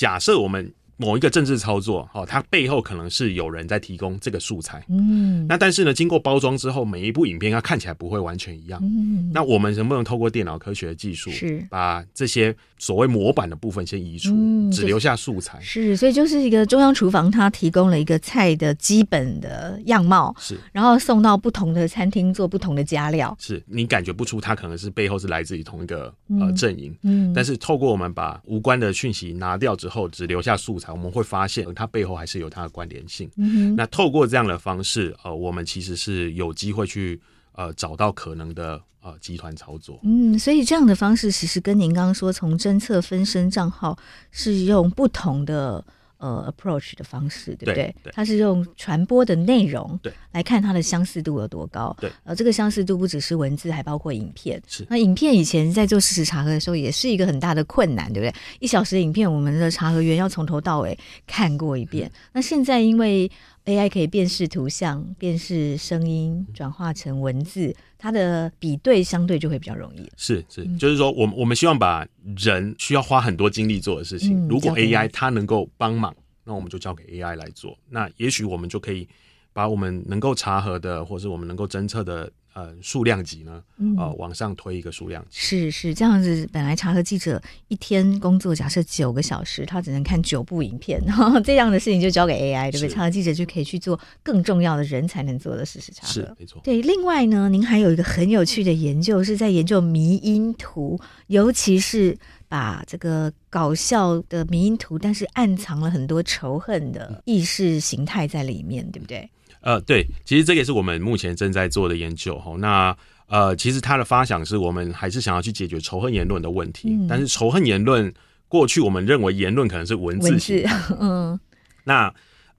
假设我们某一个政治操作，哈，它背后可能是有人在提供这个素材，嗯，那但是呢，经过包装之后，每一部影片它看起来不会完全一样，嗯，那我们能不能透过电脑科学的技术，是。把这些所谓模板的部分先移除，嗯，只留下素材，是，所以就是一个中央厨房，它提供了一个菜的基本的样貌，是，然后送到不同的餐厅做不同的加料，是你感觉不出它可能是背后是来自于同一个呃阵营，嗯，但是透过我们把无关的讯息拿掉之后，只留下素材。我们会发现，它背后还是有它的关联性。嗯。那透过这样的方式，呃，我们其实是有机会去呃找到可能的呃集团操作。嗯，所以这样的方式其实跟您刚刚说，从侦测分身账号是用不同的。呃，approach 的方式，对不对？它是用传播的内容对来看它的相似度有多高。对，呃，这个相似度不只是文字，还包括影片。是，那影片以前在做事实查核的时候，也是一个很大的困难，对不对？一小时的影片，我们的查核员要从头到尾看过一遍。嗯、那现在因为 AI 可以辨识图像、辨识声音，转化成文字。它的比对相对就会比较容易，是是，就是说，我们我们希望把人需要花很多精力做的事情，嗯、如果 AI 它能够帮忙，那我们就交给 AI 来做，那也许我们就可以把我们能够查核的，或是我们能够侦测的。呃，数量级呢？呃，往上推一个数量级。是是这样子。本来查核记者一天工作，假设九个小时，他只能看九部影片，然后这样的事情就交给 AI，对不对？查核记者就可以去做更重要的人才能做的事实查核。是没错。对，另外呢，您还有一个很有趣的研究，是在研究迷因图，尤其是把这个搞笑的迷因图，但是暗藏了很多仇恨的意识形态在里面，对不对？呃，对，其实这也是我们目前正在做的研究哈。那呃，其实它的发想是我们还是想要去解决仇恨言论的问题。嗯、但是仇恨言论过去我们认为言论可能是文字型，嗯。那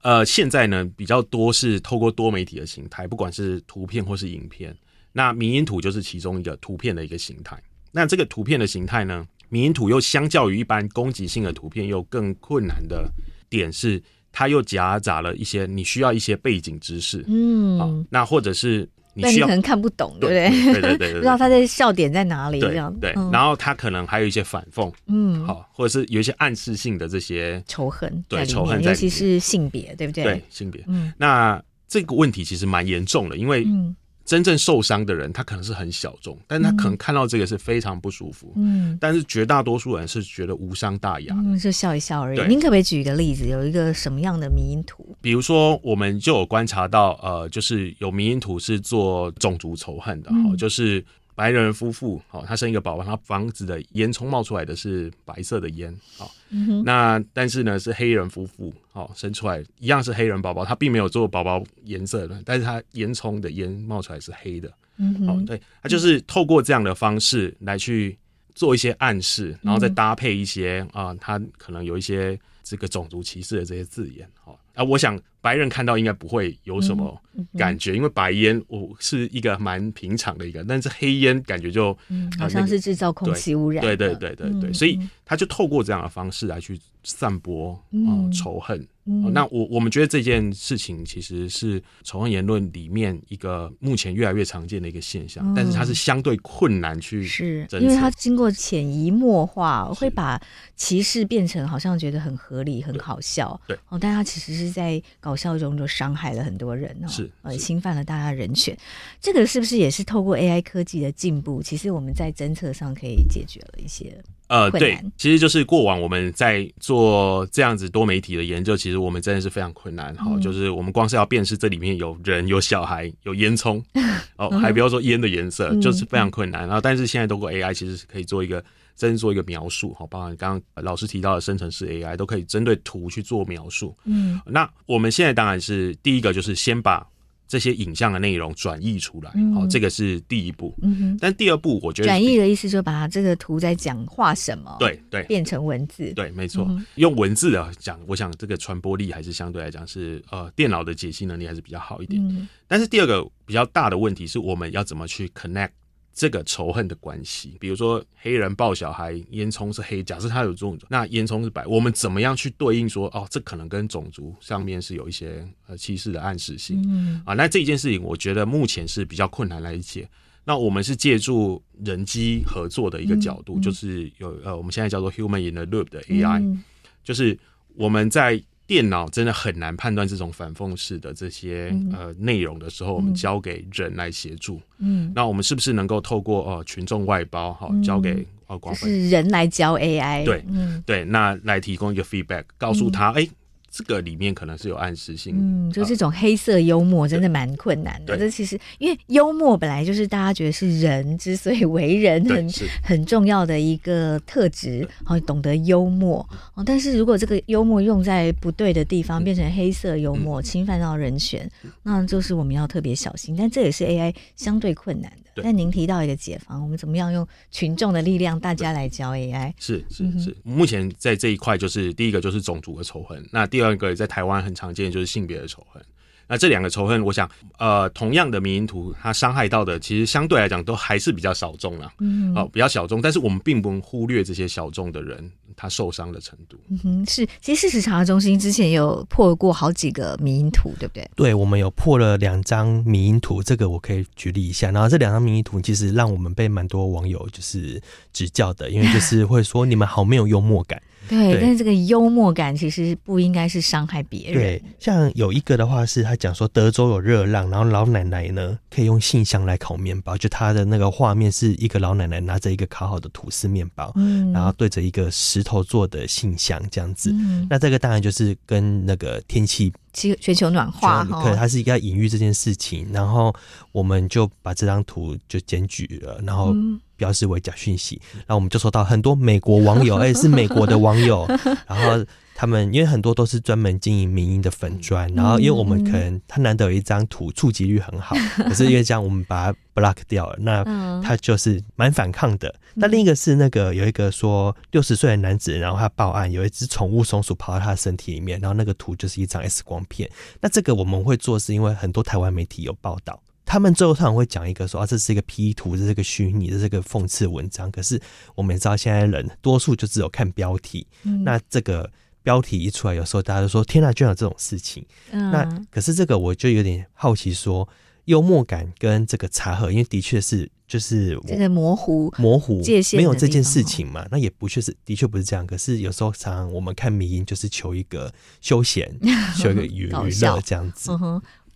呃，现在呢比较多是透过多媒体的形态，不管是图片或是影片。那迷因图就是其中一个图片的一个形态。那这个图片的形态呢，迷因图又相较于一般攻击性的图片又更困难的点是。它又夹杂了一些你需要一些背景知识，嗯，啊，那或者是你需要你可能看不懂，对不对？对对对，对，不知道他的笑点在哪里，这样对，对。然后他可能还有一些反讽，嗯，好，或者是有一些暗示性的这些仇恨，对仇恨，尤其是性别，对不对？对性别，嗯，那这个问题其实蛮严重的，因为嗯。真正受伤的人，他可能是很小众，但他可能看到这个是非常不舒服。嗯，但是绝大多数人是觉得无伤大雅，嗯，就笑一笑而已。您可不可以举一个例子，有一个什么样的迷因图？比如说，我们就有观察到，呃，就是有迷因图是做种族仇恨的，哈、嗯，就是。白人夫妇，好，他生一个宝宝，他房子的烟囱冒出来的是白色的烟，好、嗯，那但是呢是黑人夫妇，好，生出来一样是黑人宝宝，他并没有做宝宝颜色的，但是他烟囱的烟冒出来是黑的，嗯，好，对，他就是透过这样的方式来去做一些暗示，然后再搭配一些啊，他可能有一些这个种族歧视的这些字眼，好。啊，我想白人看到应该不会有什么感觉，嗯嗯、因为白烟我是一个蛮平常的一个，但是黑烟感觉就、嗯、好像是制造空气污染。对对对对对，所以他就透过这样的方式来去散播啊、嗯呃、仇恨。嗯、那我我们觉得这件事情其实是仇恨言论里面一个目前越来越常见的一个现象，嗯、但是它是相对困难去是，因为它经过潜移默化，会把歧视变成好像觉得很合理、很好笑。对哦，但它其实是在搞笑中就伤害了很多人哦，是呃侵犯了大家人权。这个是不是也是透过 AI 科技的进步，其实我们在侦测上可以解决了一些？呃，对，其实就是过往我们在做这样子多媒体的研究，其实我们真的是非常困难哈、嗯。就是我们光是要辨识这里面有人、有小孩、有烟囱，哦，还不要说烟的颜色、嗯，就是非常困难。然后，但是现在通过 AI，其实是可以做一个真做一个描述，好，包括刚刚老师提到的生成式 AI，都可以针对图去做描述。嗯，那我们现在当然是第一个，就是先把这些影像的内容转译出来，好、嗯哦，这个是第一步。嗯哼，但第二步，我觉得转译的意思就把这个图在讲话什么，对对，变成文字，对，没错，嗯、用文字啊讲，我想这个传播力还是相对来讲是呃，电脑的解析能力还是比较好一点。嗯、但是第二个比较大的问题是我们要怎么去 connect。这个仇恨的关系，比如说黑人抱小孩，烟囱是黑，假设他有这种，那烟囱是白，我们怎么样去对应说，哦，这可能跟种族上面是有一些呃歧视的暗示性，嗯啊，那这件事情我觉得目前是比较困难来解。那我们是借助人机合作的一个角度，就是有呃，我们现在叫做 Human in the Loop 的 AI，、嗯、就是我们在。电脑真的很难判断这种反讽式的这些、嗯、呃内容的时候，我们交给人来协助。嗯，那我们是不是能够透过呃群众外包，好、嗯、交给呃广泛是人来教 AI？对，嗯，对，那来提供一个 feedback，告诉他，哎、嗯。欸这个里面可能是有暗示性，嗯，就这种黑色幽默真的蛮困难的。这其实因为幽默本来就是大家觉得是人之所以为人很很重要的一个特质，好懂得幽默。但是如果这个幽默用在不对的地方，变成黑色幽默，侵犯到人权，那就是我们要特别小心。但这也是 AI 相对困难的。但您提到一个解方，我们怎么样用群众的力量，大家来教 AI？是是是，目前在这一块就是第一个就是种族的仇恨，那第二个在台湾很常见就是性别的仇恨。那这两个仇恨，我想，呃，同样的迷因图，它伤害到的其实相对来讲都还是比较小众啦，嗯，哦，比较小众。但是我们并不能忽略这些小众的人他受伤的程度。嗯哼，是，其实事实查核中心之前有破过好几个迷因图，对不对？对，我们有破了两张迷因图，这个我可以举例一下。然后这两张迷因图其实让我们被蛮多网友就是指教的，因为就是会说你们好没有幽默感。对，但是这个幽默感其实不应该是伤害别人。对，像有一个的话是他讲说德州有热浪，然后老奶奶呢可以用信箱来烤面包，就他的那个画面是一个老奶奶拿着一个烤好的吐司面包，嗯，然后对着一个石头做的信箱这样子。嗯，那这个当然就是跟那个天气。其全球暖化，可能它是一个隐喻这件事情，然后我们就把这张图就检举了，然后标示为假讯息，然后我们就收到很多美国网友，哎，是美国的网友，然后。他们因为很多都是专门经营民营的粉砖，然后因为我们可能他难得有一张图触及率很好，可是因为这样我们把它 block 掉了，那他就是蛮反抗的。那另一个是那个有一个说六十岁的男子，然后他报案有一只宠物松鼠跑到他的身体里面，然后那个图就是一张 X 光片。那这个我们会做是因为很多台湾媒体有报道，他们最后通常会讲一个说啊，这是一个 P 图，这是一个虚拟，这是一个讽刺文章。可是我们也知道现在人多数就只有看标题，那这个。标题一出来，有时候大家都说：“天哪，居然有这种事情！”嗯、那可是这个，我就有点好奇说，幽默感跟这个查核，因为的确是就是这个模糊模糊界限，没有这件事情嘛？那也不确是的确不是这样。可是有时候常常我们看迷音，就是求一个休闲，求一个娱娱乐这样子。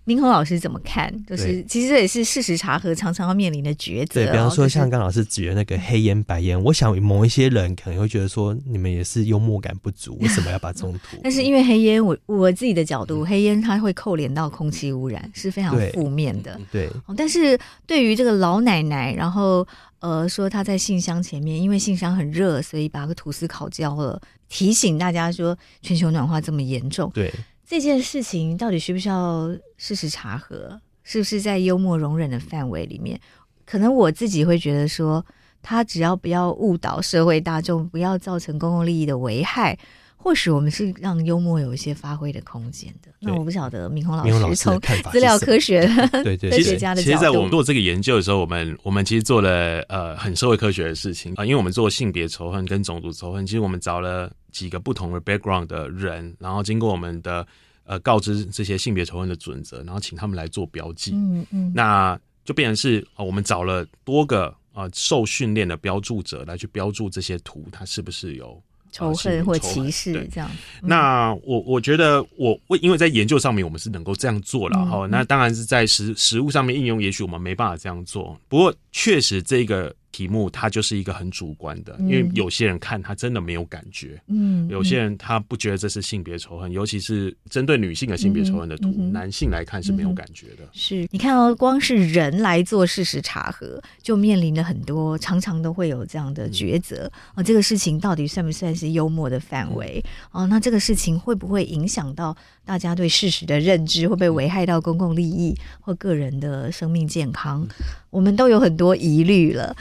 明宏老师怎么看？就是其实这也是事实查核常常要面临的抉择。对，比方说像刚老师举的那个黑烟白烟，我想某一些人可能会觉得说，你们也是幽默感不足，为什么要把这种图？但是因为黑烟，我我自己的角度，黑烟它会扣连到空气污染，是非常负面的。对。但是对于这个老奶奶，然后呃说她在信箱前面，因为信箱很热，所以把个吐司烤焦了，提醒大家说全球暖化这么严重。对。这件事情到底需不需要事实查核？是不是在幽默容忍的范围里面？可能我自己会觉得说，他只要不要误导社会大众，不要造成公共利益的危害，或许我们是让幽默有一些发挥的空间的。那我不晓得明宏老师从资料科学对对 科学家的角度，其实，在我们做这个研究的时候，我们我们其实做了呃很社会科学的事情啊，因为我们做性别仇恨跟种族仇恨，其实我们找了。几个不同的 background 的人，然后经过我们的呃告知这些性别仇恨的准则，然后请他们来做标记。嗯嗯，那就变成是啊、呃，我们找了多个啊、呃、受训练的标注者来去标注这些图，它是不是有仇恨或歧视这样。嗯、那我我觉得我我因为在研究上面我们是能够这样做了哈、嗯，那当然是在实实物上面应用，也许我们没办法这样做。不过确实这个。题目它就是一个很主观的，因为有些人看他真的没有感觉，嗯，有些人他不觉得这是性别仇恨，尤其是针对女性的性别仇恨的图，嗯，男性来看是没有感觉的。是你看哦光是人来做事实查核，就面临了很多，常常都会有这样的抉择哦。这个事情到底算不算是幽默的范围哦？那这个事情会不会影响到大家对事实的认知会不会危害到公共利益或个人的生命健康？我们都有很多疑虑了。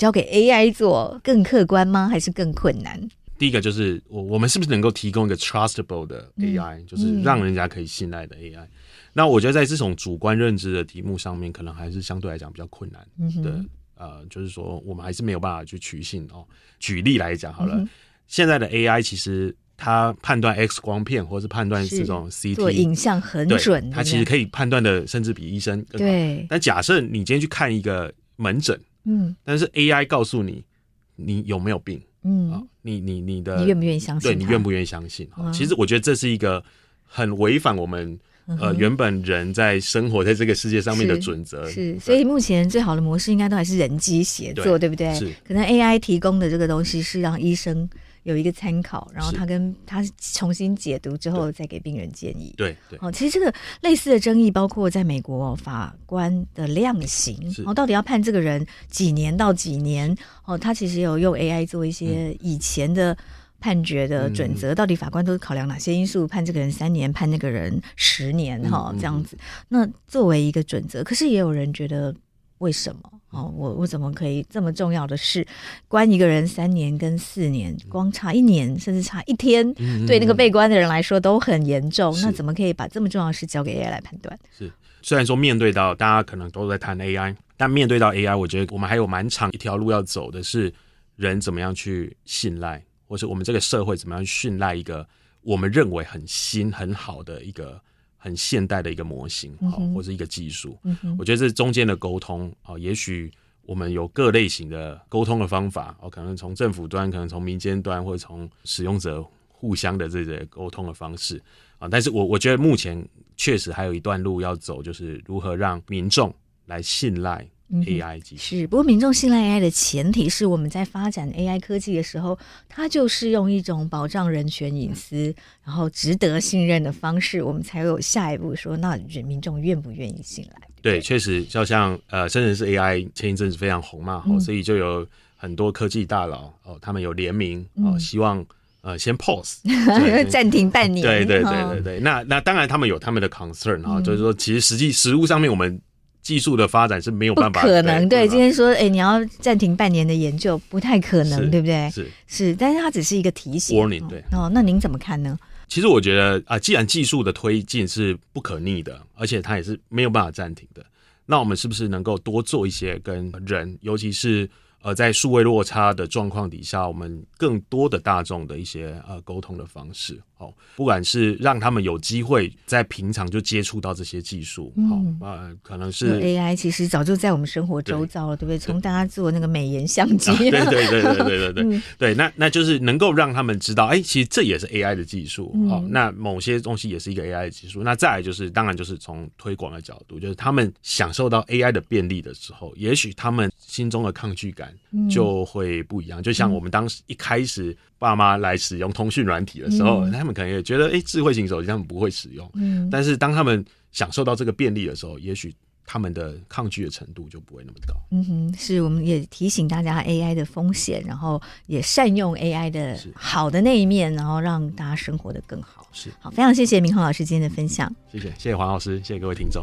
交给 AI 做更客观吗？还是更困难？第一个就是我我们是不是能够提供一个 trustable 的 AI，、嗯、就是让人家可以信赖的 AI？、嗯、那我觉得在这种主观认知的题目上面，可能还是相对来讲比较困难的。嗯、呃，就是说我们还是没有办法去取信哦。举例来讲好了，嗯、现在的 AI 其实它判断 X 光片或是判断这种 CT 做影像很准，它其实可以判断的甚至比医生更好。对。但假设你今天去看一个门诊，嗯，但是 AI 告诉你你有没有病。嗯，啊，你你你的，你愿不愿意相信？对，你愿不愿意相信？啊，其实我觉得这是一个很违反我们呃原本人在生活在这个世界上面的准则。是，所以目前最好的模式应该都还是人机协作，对不对？是，可能 AI 提供的这个东西是让医生。有一个参考，然后他跟他重新解读之后，再给病人建议。对对，哦，其实这个类似的争议，包括在美国法官的量刑，哦，到底要判这个人几年到几年？哦，他其实有用 AI 做一些以前的判决的准则，嗯、到底法官都是考量哪些因素判这个人三年，判那个人十年？哈、嗯，这样子。那作为一个准则，可是也有人觉得。为什么？哦，我我怎么可以这么重要的事，关一个人三年跟四年，光差一年甚至差一天，嗯、对那个被关的人来说都很严重。嗯、那怎么可以把这么重要的事交给 AI 来判断？是，虽然说面对到大家可能都在谈 AI，但面对到 AI，我觉得我们还有蛮长一条路要走的，是人怎么样去信赖，或是我们这个社会怎么样去信赖一个我们认为很新很好的一个。很现代的一个模型，好、嗯，或者一个技术，嗯、我觉得这中间的沟通，啊，也许我们有各类型的沟通的方法，哦，可能从政府端，可能从民间端，或者从使用者互相的这些沟通的方式，啊，但是我我觉得目前确实还有一段路要走，就是如何让民众来信赖。AI 技术。是，不过民众信赖 AI 的前提是我们在发展 AI 科技的时候，它就是用一种保障人权隐私，然后值得信任的方式，我们才有下一步说，那人民众愿不愿意信赖？对，确实，就像呃，深圳市 AI 前一阵子非常红嘛，嗯、所以就有很多科技大佬哦，他们有联名哦，希望呃先 pause 暂停半年。对对对对对，那那当然他们有他们的 concern 啊、嗯，就是说其实实际实物上面我们。技术的发展是没有办法，可能对。今天说，哎，你要暂停半年的研究，不太可能，对不对？是是，但是它只是一个提醒。Warning，对。哦，那您怎么看呢？其实我觉得啊，既然技术的推进是不可逆的，而且它也是没有办法暂停的，那我们是不是能够多做一些跟人，尤其是？呃，在数位落差的状况底下，我们更多的大众的一些呃沟通的方式，哦，不管是让他们有机会在平常就接触到这些技术。好，呃可能是 AI，其实早就在我们生活周遭了，对不对？从大家做那个美颜相机，对对对对对对对。那那就是能够让他们知道，哎，其实这也是 AI 的技术。好，那某些东西也是一个 AI 的技术。那再来就是当然就是从推广的角度，就是他们享受到 AI 的便利的时候，也许他们心中的抗拒感就会不一样。就像我们当时一开始。爸妈来使用通讯软体的时候，嗯、他们可能也觉得，哎、欸，智慧型手机他们不会使用。嗯，但是当他们享受到这个便利的时候，也许他们的抗拒的程度就不会那么高。嗯哼，是，我们也提醒大家 AI 的风险，然后也善用 AI 的好的那一面，然后让大家生活的更好。是，好，非常谢谢明宏老师今天的分享。谢谢，谢谢黄老师，谢谢各位听众。